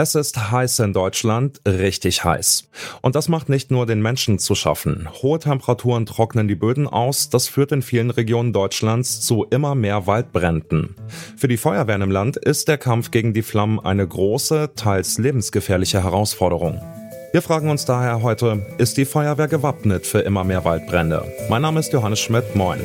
Es ist heiß in Deutschland, richtig heiß. Und das macht nicht nur den Menschen zu schaffen. Hohe Temperaturen trocknen die Böden aus, das führt in vielen Regionen Deutschlands zu immer mehr Waldbränden. Für die Feuerwehren im Land ist der Kampf gegen die Flammen eine große, teils lebensgefährliche Herausforderung. Wir fragen uns daher heute, ist die Feuerwehr gewappnet für immer mehr Waldbrände? Mein Name ist Johannes Schmidt, moin.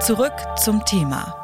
Zurück zum Thema.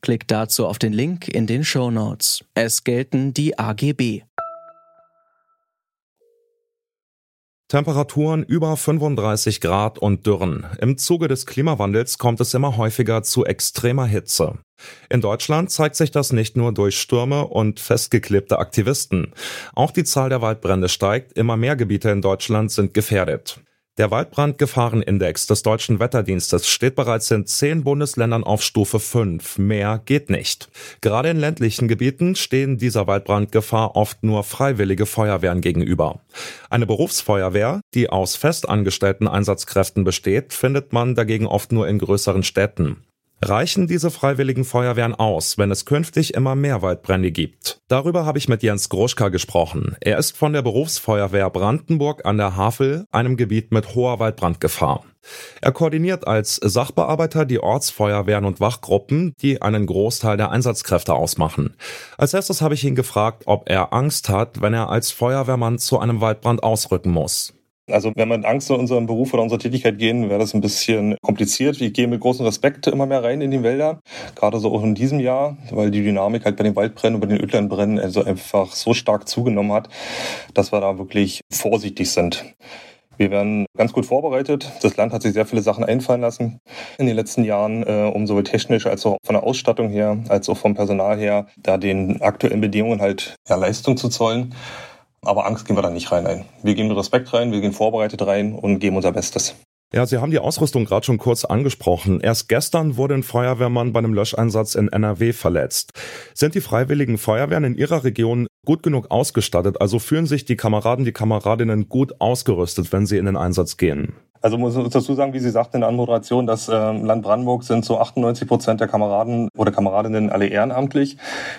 Klickt dazu auf den Link in den Show Notes. Es gelten die AGB. Temperaturen über 35 Grad und Dürren. Im Zuge des Klimawandels kommt es immer häufiger zu extremer Hitze. In Deutschland zeigt sich das nicht nur durch Stürme und festgeklebte Aktivisten. Auch die Zahl der Waldbrände steigt, immer mehr Gebiete in Deutschland sind gefährdet. Der Waldbrandgefahrenindex des Deutschen Wetterdienstes steht bereits in zehn Bundesländern auf Stufe 5. Mehr geht nicht. Gerade in ländlichen Gebieten stehen dieser Waldbrandgefahr oft nur freiwillige Feuerwehren gegenüber. Eine Berufsfeuerwehr, die aus festangestellten Einsatzkräften besteht, findet man dagegen oft nur in größeren Städten. Reichen diese freiwilligen Feuerwehren aus, wenn es künftig immer mehr Waldbrände gibt? Darüber habe ich mit Jens Groschka gesprochen. Er ist von der Berufsfeuerwehr Brandenburg an der Havel, einem Gebiet mit hoher Waldbrandgefahr. Er koordiniert als Sachbearbeiter die Ortsfeuerwehren und Wachgruppen, die einen Großteil der Einsatzkräfte ausmachen. Als erstes habe ich ihn gefragt, ob er Angst hat, wenn er als Feuerwehrmann zu einem Waldbrand ausrücken muss. Also wenn wir mit Angst in unseren Beruf oder unsere Tätigkeit gehen, wäre das ein bisschen kompliziert. Ich gehe mit großem Respekt immer mehr rein in die Wälder, gerade so auch in diesem Jahr, weil die Dynamik halt bei den Waldbränden und bei den Ödlandbränden also einfach so stark zugenommen hat, dass wir da wirklich vorsichtig sind. Wir werden ganz gut vorbereitet. Das Land hat sich sehr viele Sachen einfallen lassen in den letzten Jahren, äh, um sowohl technisch als auch von der Ausstattung her, als auch vom Personal her, da den aktuellen Bedingungen halt ja, Leistung zu zollen. Aber Angst gehen wir da nicht rein ein. Wir gehen mit Respekt rein, wir gehen vorbereitet rein und geben unser Bestes. Ja, Sie haben die Ausrüstung gerade schon kurz angesprochen. Erst gestern wurde ein Feuerwehrmann bei einem Löscheinsatz in NRW verletzt. Sind die freiwilligen Feuerwehren in Ihrer Region gut genug ausgestattet? Also fühlen sich die Kameraden, die Kameradinnen gut ausgerüstet, wenn sie in den Einsatz gehen? Also muss ich dazu sagen, wie Sie sagten in der Anmoderation, dass äh, Land Brandenburg sind so 98 Prozent der Kameraden oder Kameradinnen alle ehrenamtlich.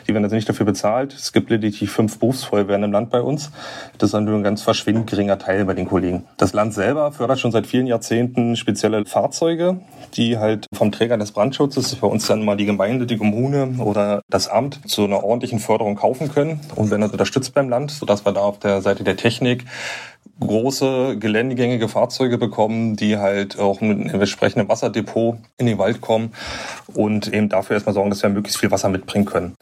Die werden also nicht dafür bezahlt. Es gibt lediglich fünf Berufsfeuerwehren im Land bei uns. Das ist nur ein ganz verschwindend geringer Teil bei den Kollegen. Das Land selber fördert schon seit vielen Jahrzehnten spezielle Fahrzeuge, die halt vom Träger des Brandschutzes, bei uns dann mal die Gemeinde, die Kommune oder das Amt, zu einer ordentlichen Förderung kaufen können und werden das unterstützt beim Land, sodass wir da auf der Seite der Technik große geländegängige Fahrzeuge bekommen, die halt auch mit einem entsprechenden Wasserdepot in den Wald kommen und eben dafür erstmal sorgen, dass wir möglichst viel Wasser mitbringen können.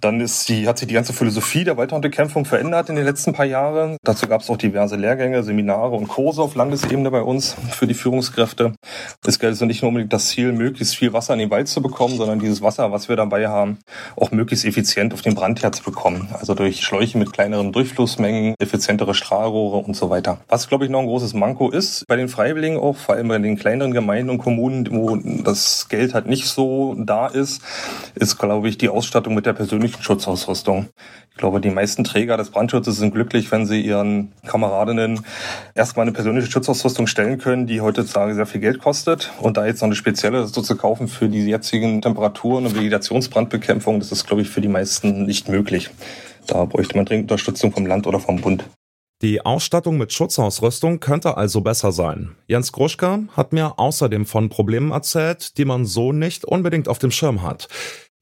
Dann ist die, hat sich die ganze Philosophie der Waldhundekämpfung verändert in den letzten paar Jahren. Dazu gab es auch diverse Lehrgänge, Seminare und Kurse auf Landesebene bei uns für die Führungskräfte. Es gilt also nicht nur unbedingt das Ziel, möglichst viel Wasser in den Wald zu bekommen, sondern dieses Wasser, was wir dabei haben, auch möglichst effizient auf den Brandherd zu bekommen. Also durch Schläuche mit kleineren Durchflussmengen, effizientere Strahlrohre und so weiter. Was, glaube ich, noch ein großes Manko ist bei den Freiwilligen auch, vor allem bei den kleineren Gemeinden und Kommunen, wo das Geld halt nicht so da ist, ist, glaube ich, die Ausstattung mit der persönlichen persönlichen Schutzausrüstung. Ich glaube, die meisten Träger des Brandschutzes sind glücklich, wenn sie ihren Kameradinnen erstmal eine persönliche Schutzausrüstung stellen können, die heutzutage sehr viel Geld kostet. Und da jetzt noch eine spezielle so zu kaufen für die jetzigen Temperaturen und Vegetationsbrandbekämpfung, das ist, glaube ich, für die meisten nicht möglich. Da bräuchte man dringend Unterstützung vom Land oder vom Bund. Die Ausstattung mit Schutzausrüstung könnte also besser sein. Jens Gruschka hat mir außerdem von Problemen erzählt, die man so nicht unbedingt auf dem Schirm hat.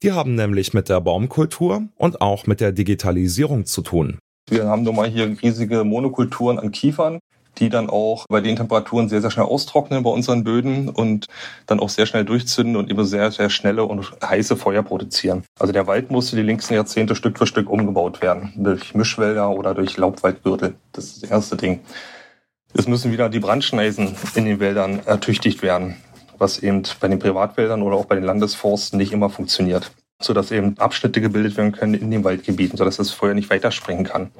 Die haben nämlich mit der Baumkultur und auch mit der Digitalisierung zu tun. Wir haben nun mal hier riesige Monokulturen an Kiefern, die dann auch bei den Temperaturen sehr, sehr schnell austrocknen bei unseren Böden und dann auch sehr schnell durchzünden und immer sehr, sehr schnelle und heiße Feuer produzieren. Also der Wald musste die längsten Jahrzehnte Stück für Stück umgebaut werden. Durch Mischwälder oder durch Laubwaldgürtel. Das ist das erste Ding. Es müssen wieder die Brandschneisen in den Wäldern ertüchtigt werden, was eben bei den Privatwäldern oder auch bei den Landesforsten nicht immer funktioniert, sodass eben Abschnitte gebildet werden können in den Waldgebieten, sodass das Feuer nicht weiterspringen kann.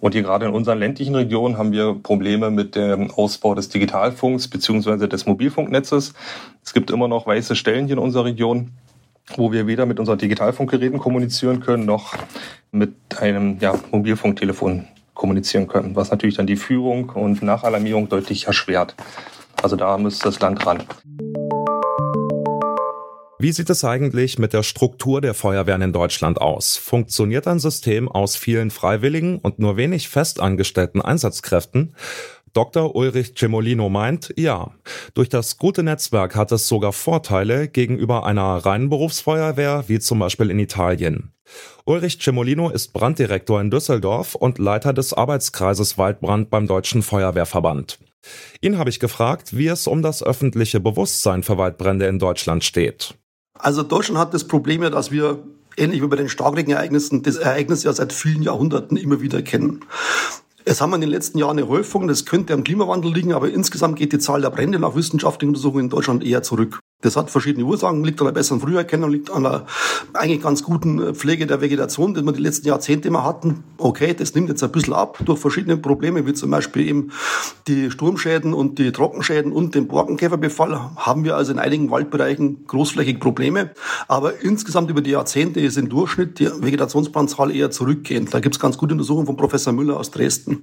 Und hier gerade in unseren ländlichen Regionen haben wir Probleme mit dem Ausbau des Digitalfunks bzw. des Mobilfunknetzes. Es gibt immer noch weiße Stellen hier in unserer Region, wo wir weder mit unseren Digitalfunkgeräten kommunizieren können, noch mit einem ja, Mobilfunktelefon kommunizieren können, was natürlich dann die Führung und Nachalarmierung deutlich erschwert. Also da müsste das Land ran. Wie sieht es eigentlich mit der Struktur der Feuerwehren in Deutschland aus? Funktioniert ein System aus vielen Freiwilligen und nur wenig festangestellten Einsatzkräften? Dr. Ulrich Cemolino meint, ja. Durch das gute Netzwerk hat es sogar Vorteile gegenüber einer reinen Berufsfeuerwehr, wie zum Beispiel in Italien. Ulrich Cemolino ist Branddirektor in Düsseldorf und Leiter des Arbeitskreises Waldbrand beim Deutschen Feuerwehrverband. Ihn habe ich gefragt, wie es um das öffentliche Bewusstsein für Waldbrände in Deutschland steht. Also Deutschland hat das Problem ja, dass wir ähnlich wie bei den Starkregenereignissen das Ereignis ja seit vielen Jahrhunderten immer wieder kennen. Es haben in den letzten Jahren eine Häufung, das könnte am Klimawandel liegen, aber insgesamt geht die Zahl der Brände nach wissenschaftlichen Untersuchungen in Deutschland eher zurück. Das hat verschiedene Ursachen, liegt an einer besseren Früherkennung, liegt an einer eigentlich ganz guten äh, Pflege der Vegetation, die wir die letzten Jahrzehnte immer hatten. Okay, das nimmt jetzt ein bisschen ab durch verschiedene Probleme, wie zum Beispiel eben die Sturmschäden und die Trockenschäden und den Borkenkäferbefall. Haben wir also in einigen Waldbereichen großflächig Probleme. Aber insgesamt über die Jahrzehnte ist im Durchschnitt die Vegetationsbrandzahl eher zurückgehend. Da gibt es ganz gute Untersuchungen von Professor Müller aus Dresden.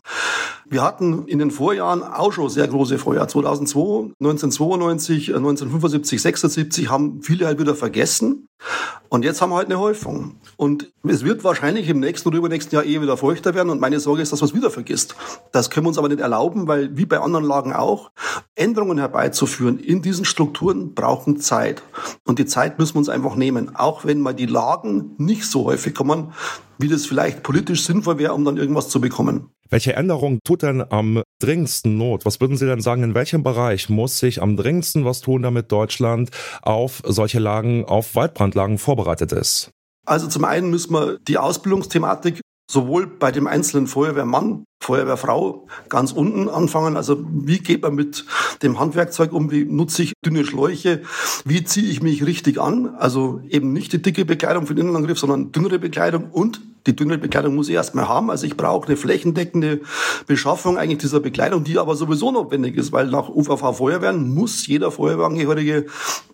Wir hatten in den Vorjahren auch schon sehr große Feuer. 2002, 1992, 1975, 76 haben viele halt wieder vergessen. Und jetzt haben wir halt eine Häufung. Und es wird wahrscheinlich im nächsten oder übernächsten Jahr eher wieder feuchter werden. Und meine Sorge ist, dass man es wieder vergisst. Das können wir uns aber nicht erlauben, weil wie bei anderen Lagen auch, Änderungen herbeizuführen in diesen Strukturen brauchen Zeit. Und die Zeit müssen wir uns einfach nehmen. Auch wenn mal die Lagen nicht so häufig kommen, wie das vielleicht politisch sinnvoll wäre, um dann irgendwas zu bekommen. Welche Änderung tut denn am dringendsten Not? Was würden Sie denn sagen, in welchem Bereich muss sich am dringendsten was tun, damit Deutschland auf solche Lagen, auf Waldbrandlagen vorbereitet ist? Also zum einen müssen wir die Ausbildungsthematik sowohl bei dem einzelnen Feuerwehrmann, Feuerwehrfrau ganz unten anfangen. Also wie geht man mit dem Handwerkzeug um? Wie nutze ich dünne Schläuche? Wie ziehe ich mich richtig an? Also eben nicht die dicke Bekleidung für den Innenangriff, sondern dünnere Bekleidung und die dünnere Bekleidung muss ich erstmal haben. Also ich brauche eine flächendeckende Beschaffung eigentlich dieser Bekleidung, die aber sowieso notwendig ist, weil nach UVV Feuerwehren muss jeder Feuerwehrangehörige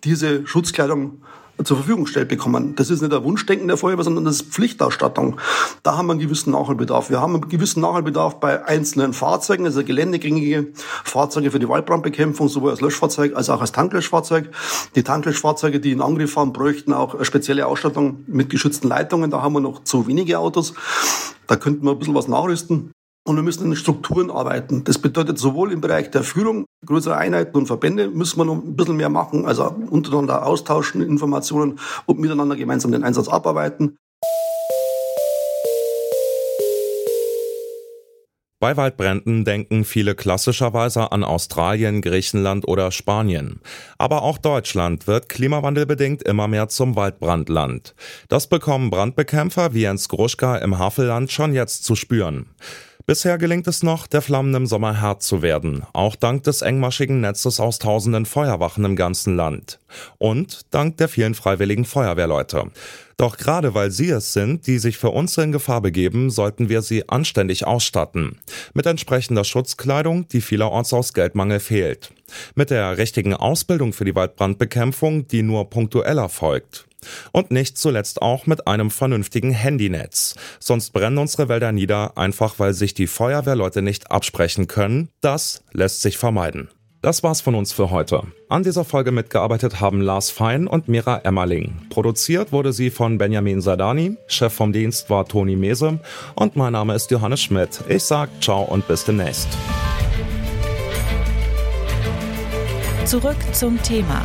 diese Schutzkleidung zur Verfügung gestellt bekommen. Das ist nicht der Wunschdenken der Feuerwehr, sondern das ist Pflichtausstattung. Da haben wir einen gewissen Nachholbedarf. Wir haben einen gewissen Nachholbedarf bei einzelnen Fahrzeugen, also geländegängige Fahrzeuge für die Waldbrandbekämpfung, sowohl als Löschfahrzeug als auch als Tanklöschfahrzeug. Die Tanklöschfahrzeuge, die in Angriff fahren, bräuchten auch spezielle Ausstattung mit geschützten Leitungen. Da haben wir noch zu wenige Autos. Da könnten wir ein bisschen was nachrüsten. Und wir müssen in Strukturen arbeiten. Das bedeutet sowohl im Bereich der Führung, größere Einheiten und Verbände müssen wir noch ein bisschen mehr machen, also untereinander austauschen, Informationen und miteinander gemeinsam den Einsatz abarbeiten. Bei Waldbränden denken viele klassischerweise an Australien, Griechenland oder Spanien. Aber auch Deutschland wird klimawandelbedingt immer mehr zum Waldbrandland. Das bekommen Brandbekämpfer wie Jens Gruschka im Havelland schon jetzt zu spüren. Bisher gelingt es noch, der Flammen im Sommer Herd zu werden, auch dank des engmaschigen Netzes aus tausenden Feuerwachen im ganzen Land. Und dank der vielen freiwilligen Feuerwehrleute. Doch gerade weil sie es sind, die sich für uns in Gefahr begeben, sollten wir sie anständig ausstatten. Mit entsprechender Schutzkleidung, die vielerorts aus Geldmangel fehlt. Mit der richtigen Ausbildung für die Waldbrandbekämpfung, die nur punktuell erfolgt. Und nicht zuletzt auch mit einem vernünftigen Handynetz. Sonst brennen unsere Wälder nieder, einfach weil sich die Feuerwehrleute nicht absprechen können. Das lässt sich vermeiden. Das war's von uns für heute. An dieser Folge mitgearbeitet haben Lars Fein und Mira Emmerling. Produziert wurde sie von Benjamin Sadani, Chef vom Dienst war Toni Mese und mein Name ist Johannes Schmidt. Ich sag ciao und bis demnächst. Zurück zum Thema